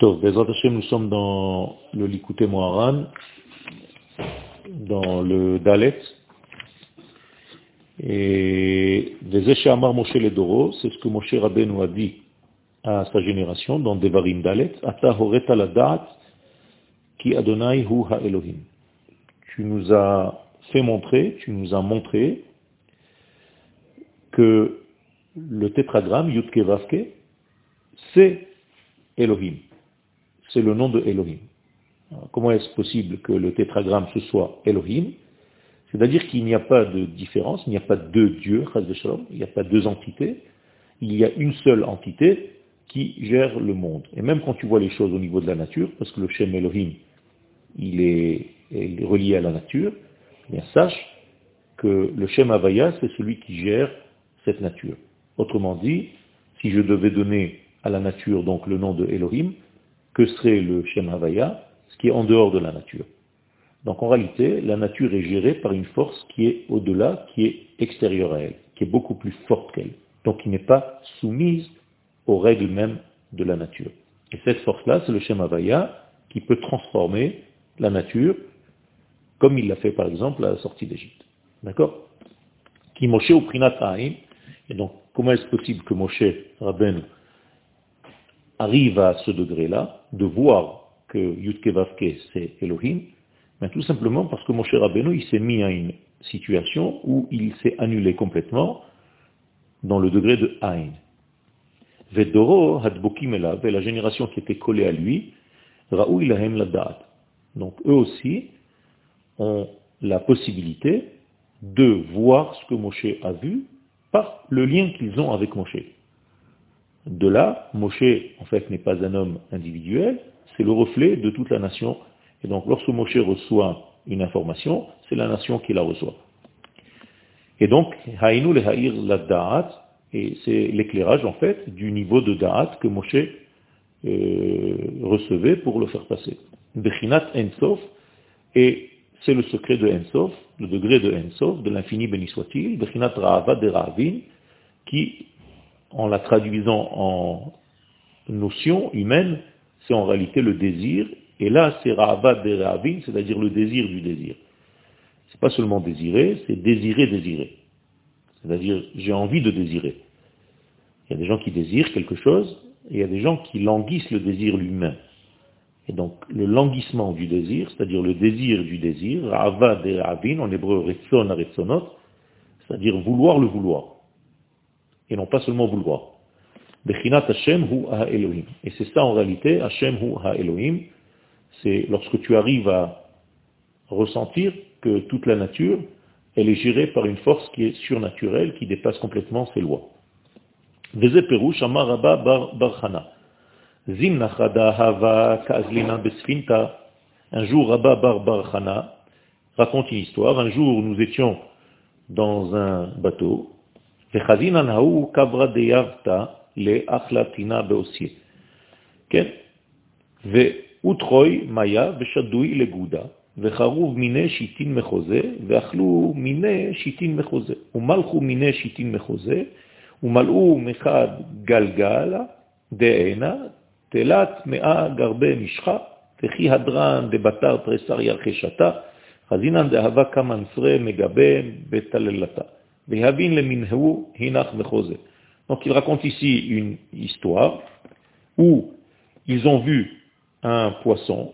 Nous sommes dans le Likuté Moharan, dans le Dalet. Et des Amar Moshe Ledoro, c'est ce que Moshe Rabbeinu a dit à sa génération dans Devarim Dalet, Ata Horeta Ladat, qui Adonai Hu Ha Elohim. Tu nous as fait montrer, tu nous as montré que le tétragramme Yudke Vavke, c'est Elohim c'est le nom de Elohim. comment est-ce possible que le tétragramme ce soit Elohim? C'est-à-dire qu'il n'y a pas de différence, il n'y a pas deux dieux, il n'y a pas deux entités, il y a une seule entité qui gère le monde. Et même quand tu vois les choses au niveau de la nature, parce que le Shem Elohim, il est, relié à la nature, eh bien sache que le Shem Havaya, c'est celui qui gère cette nature. Autrement dit, si je devais donner à la nature donc le nom de Elohim, que serait le Shem Havaya, ce qui est en dehors de la nature. Donc en réalité, la nature est gérée par une force qui est au-delà, qui est extérieure à elle, qui est beaucoup plus forte qu'elle, donc qui n'est pas soumise aux règles mêmes de la nature. Et cette force-là, c'est le Shem Havaya qui peut transformer la nature, comme il l'a fait par exemple à la sortie d'Égypte. D'accord? Qui Moshe au Prinat et donc comment est-ce possible que Moshe Rabben arrive à ce degré-là, de voir que Yudke Vavke c'est Elohim, mais tout simplement parce que Moshe Rabbeinu, il s'est mis à une situation où il s'est annulé complètement dans le degré de Ain. Vedoro hadbokim elav, et la génération qui était collée à lui, Raou ilahem ladat. Donc eux aussi ont la possibilité de voir ce que Moshe a vu par le lien qu'ils ont avec Moshe. De là, Moshe, en fait, n'est pas un homme individuel, c'est le reflet de toute la nation. Et donc, lorsque Moshe reçoit une information, c'est la nation qui la reçoit. Et donc, Haïnu le Haïr la Da'at, et c'est l'éclairage, en fait, du niveau de Da'at que Moshe euh, recevait pour le faire passer. Bechinat Ensof, et c'est le secret de Ensof, le degré de Ensof, de l'infini béni soit-il, Bechinat Ra'ava de Ra'avin, qui en la traduisant en notion humaine, c'est en réalité le désir. Et là, c'est Ra'avad de Ra'avin, c'est-à-dire le désir du désir. C'est pas seulement désirer, c'est désirer, désirer. C'est-à-dire, j'ai envie de désirer. Il y a des gens qui désirent quelque chose, et il y a des gens qui languissent le désir lui-même. Et donc, le languissement du désir, c'est-à-dire le désir du désir, Ra'avad de Ra'avin, en hébreu, Retson Retsonot, c'est-à-dire vouloir le vouloir et non pas seulement vouloir. Et c'est ça en réalité, Hashem hu ha-Elohim, c'est lorsque tu arrives à ressentir que toute la nature, elle est gérée par une force qui est surnaturelle, qui dépasse complètement ses lois. Un jour, Rabba Bar Barchana raconte une histoire. Un jour, nous étions dans un bateau, וחזינן ההוא קברא דיאבתא לאחלתינה בעושיה. כן? ואותרוי מיה ושדוי לגודה, וחרוב מיני שיטין מחוזה, ואכלו מיני שיטין מחוזה, ומלכו מיני שיטין מחוזה, ומלאו מחד גלגלה דעינה, תלת מאה גרבי משחה, וכי הדרן דבתר תרסר ירחשתה, חזינן דהבה כמנסרה מגבה בתללתה. Donc il raconte ici une histoire où ils ont vu un poisson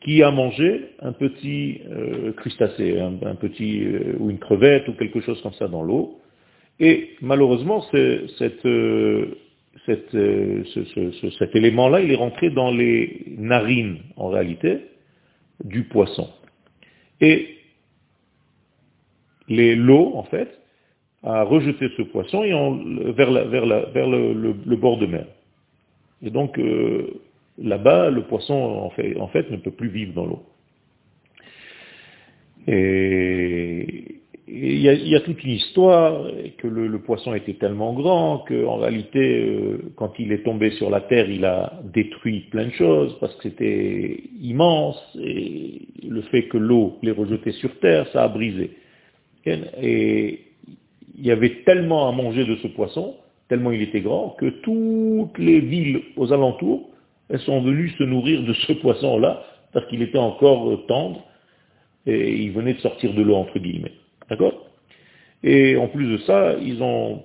qui a mangé un petit euh, crustacé, un, petit euh, ou une crevette ou quelque chose comme ça dans l'eau. Et malheureusement, cette, euh, cet élément-là, il est rentré dans les narines, en réalité, du poisson. L'eau, en fait, a rejeté ce poisson et vers, le, bord de mer. Et donc, euh, là-bas, le poisson, en fait, en fait, ne peut plus vivre dans l'eau. Et il y, a toute une histoire, que le, poisson était tellement grand qu'en réalité, euh, quand il est tombé sur la terre, il a détruit plein de choses parce que c'était immense et le fait que l'eau l'ait rejeté sur terre, ça a brisé. Et il y avait tellement à manger de ce poisson, tellement il était grand, que toutes les villes aux alentours elles sont venues se nourrir de ce poisson-là, parce qu'il était encore tendre, et il venait de sortir de l'eau, entre guillemets. D'accord? Et en plus de ça, ils ont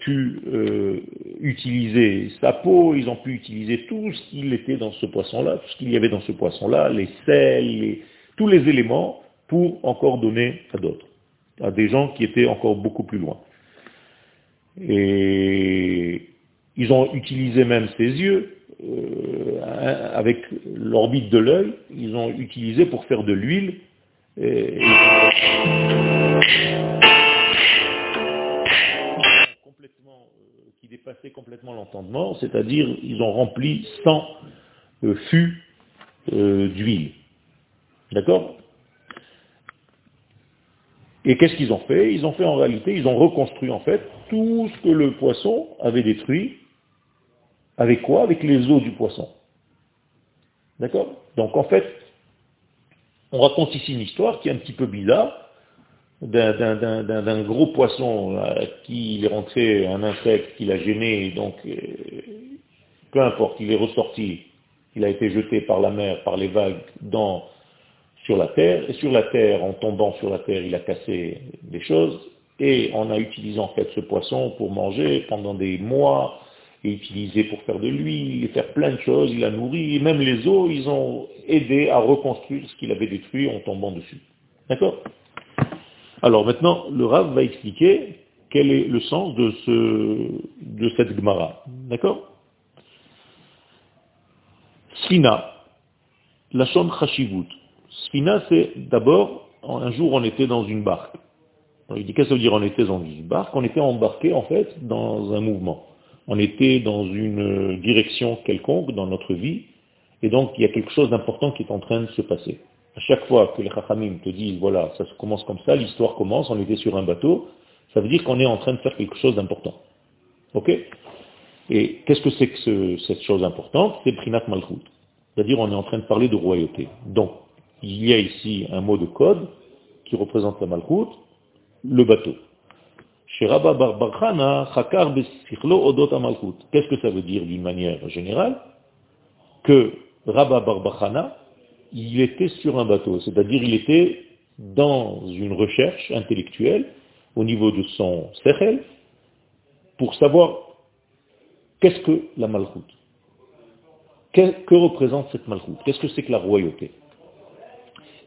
pu euh, utiliser sa peau, ils ont pu utiliser tout ce qu'il était dans ce poisson-là, tout ce qu'il y avait dans ce poisson-là, les sels, tous les éléments, pour encore donner à d'autres, à des gens qui étaient encore beaucoup plus loin. Et ils ont utilisé même ses yeux, euh, avec l'orbite de l'œil, ils ont utilisé pour faire de l'huile. Et, qui dépassait complètement l'entendement, c'est-à-dire ils ont rempli 100 euh, fûts euh, d'huile. D'accord? Et qu'est-ce qu'ils ont fait? Ils ont fait en réalité, ils ont reconstruit en fait tout ce que le poisson avait détruit. Avec quoi? Avec les os du poisson. D'accord? Donc en fait, on raconte ici une histoire qui est un petit peu bizarre, d'un gros poisson à qui il est rentré un insecte qui l'a gêné, donc euh, peu importe, il est ressorti, il a été jeté par la mer, par les vagues, dans, sur la terre, et sur la terre, en tombant sur la terre, il a cassé des choses, et on a utilisé en fait ce poisson pour manger pendant des mois, et utilisé pour faire de l'huile, faire plein de choses, il a nourri, et même les eaux, ils ont aidé à reconstruire ce qu'il avait détruit en tombant dessus. D'accord? Alors maintenant, le Rav va expliquer quel est le sens de, ce, de cette Gemara. D'accord? Sfina, la Chashivut. Sfina, c'est d'abord, un jour on était dans une barque. il dit qu'est-ce que ça veut dire on était dans une barque? On était embarqué en fait dans un mouvement. On était dans une direction quelconque dans notre vie, et donc il y a quelque chose d'important qui est en train de se passer. À chaque fois que les Chachamim te disent, voilà, ça se commence comme ça, l'histoire commence, on était sur un bateau, ça veut dire qu'on est en train de faire quelque chose d'important. Ok? Et qu'est-ce que c'est que cette chose importante? C'est Prinat Malchut. C'est-à-dire on est en train de parler de royauté. Donc, il y a ici un mot de code qui représente la Malchut, le bateau. Qu'est-ce que ça veut dire d'une manière générale? Que Rabba Barbachana il était sur un bateau, c'est-à-dire il était dans une recherche intellectuelle au niveau de son sechel pour savoir qu'est-ce que la malchoute. Que, représente cette malchoute Qu'est-ce que c'est que la royauté?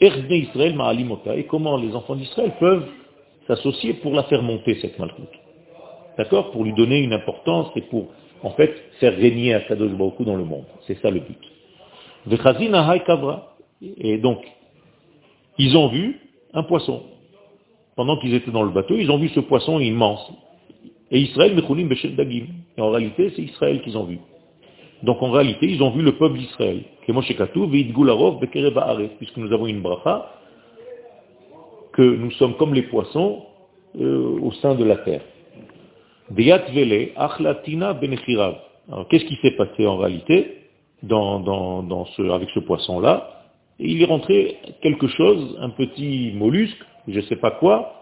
Israël et comment les enfants d'Israël peuvent s'associer pour la faire monter, cette malchoute. D'accord? Pour lui donner une importance et pour, en fait, faire régner à Kadosh Baruch dans le monde. C'est ça le but. Et donc, ils ont vu un poisson. Pendant qu'ils étaient dans le bateau, ils ont vu ce poisson immense. Et Israël, Dagim. Et en réalité, c'est Israël qu'ils ont vu. Donc en réalité, ils ont vu le peuple d'Israël. Puisque nous avons une bracha, que nous sommes comme les poissons euh, au sein de la terre. Alors qu'est-ce qui s'est passé en réalité avec ce poisson-là? Il est rentré quelque chose, un petit mollusque, je ne sais pas quoi,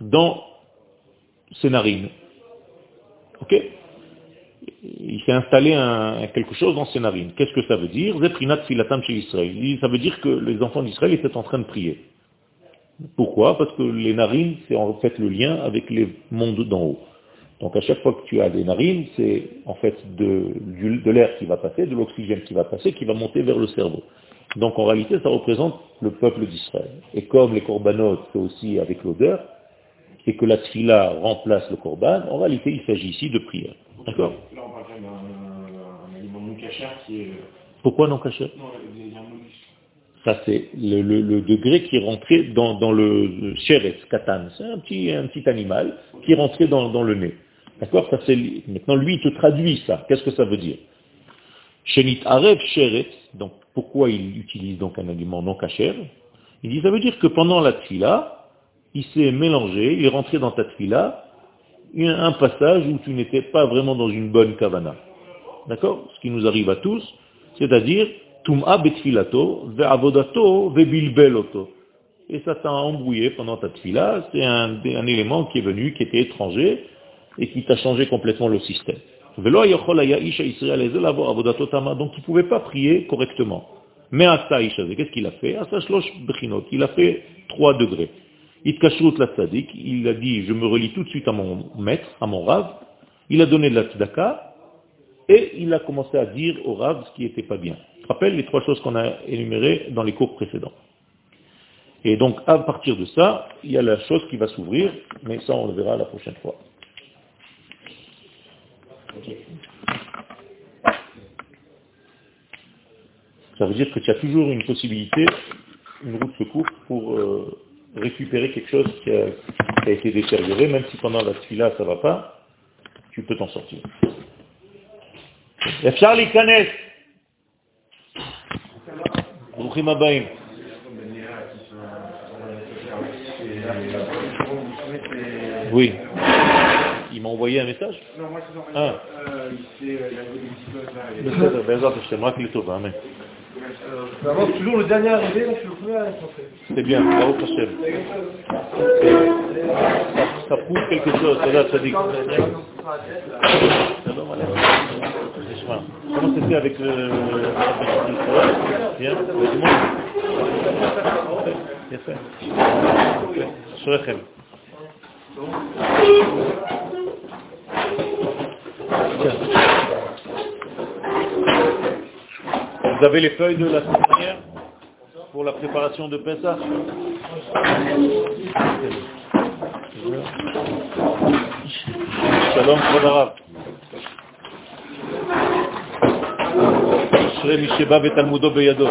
dans ses narines. Ok? Il s'est installé un, quelque chose dans ses narines. Qu'est-ce que ça veut dire? Filatam chez Israël. Ça veut dire que les enfants d'Israël étaient en train de prier. Pourquoi? Parce que les narines, c'est en fait le lien avec les mondes d'en haut. Donc à chaque fois que tu as des narines, c'est en fait de, l'air qui va passer, de l'oxygène qui va passer, qui va monter vers le cerveau. Donc en réalité, ça représente le peuple d'Israël. Et comme les corbanotes, c'est aussi avec l'odeur, et que la tfila remplace le korban, en réalité, il s'agit ici de prière. D'accord Là, on parle d'un aliment non qui est... Pourquoi non caché Ça, c'est le, degré qui est rentré dans, le sheretz, katan. C'est un petit, un petit animal qui est rentré dans, le nez. D'accord? Maintenant, lui, il te traduit ça. Qu'est-ce que ça veut dire? Shenit arev sheretz, donc pourquoi il utilise donc un aliment non cachère? Il dit, ça veut dire que pendant la tfila, il s'est mélangé, il est rentré dans ta tfila, un passage où tu n'étais pas vraiment dans une bonne kavana. D'accord? Ce qui nous arrive à tous, c'est-à-dire, tum'a betfilato, ve'avodato, ve'bilbeloto. Et ça t'a embrouillé pendant ta tfila, c'est un, élément qui est venu, qui était étranger, et qui t'a changé complètement le système. Donc il ne pouvait pas prier correctement. Mais qu'est-ce qu'il a fait? Il a fait 3 degrés. Il a dit, je me relie tout de suite à mon maître, à mon rave. Il a donné de la tzedaka et il a commencé à dire au rave ce qui n'était pas bien. Je rappelle les trois choses qu'on a énumérées dans les cours précédents. Et donc, à partir de ça, il y a la chose qui va s'ouvrir, mais ça, on le verra la prochaine fois. Ça veut dire que tu as toujours une possibilité, une route secours pour euh, récupérer quelque chose qui a, été détérioré, même si pendant la là ça va pas, tu peux t'en sortir. Charlie. Oui. Il m'a envoyé un message Non, moi c'est ah. euh, il a Euh, toujours le dernier arrivé, donc je le premier à C'est bien, bravo Hashem. Ça, prouve quelque chose, là, ça dit. Comment c'était avec le... Bien, Bien fait. Vous avez les feuilles de la semaine pour la préparation de Pessah Shalom, Kodarav. Shrei Misheba Betalmudo Beyado.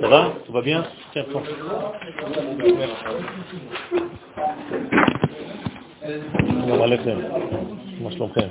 Ça va? Tout va bien? Tiens, prends. שלום עליכם, מה שלומכם?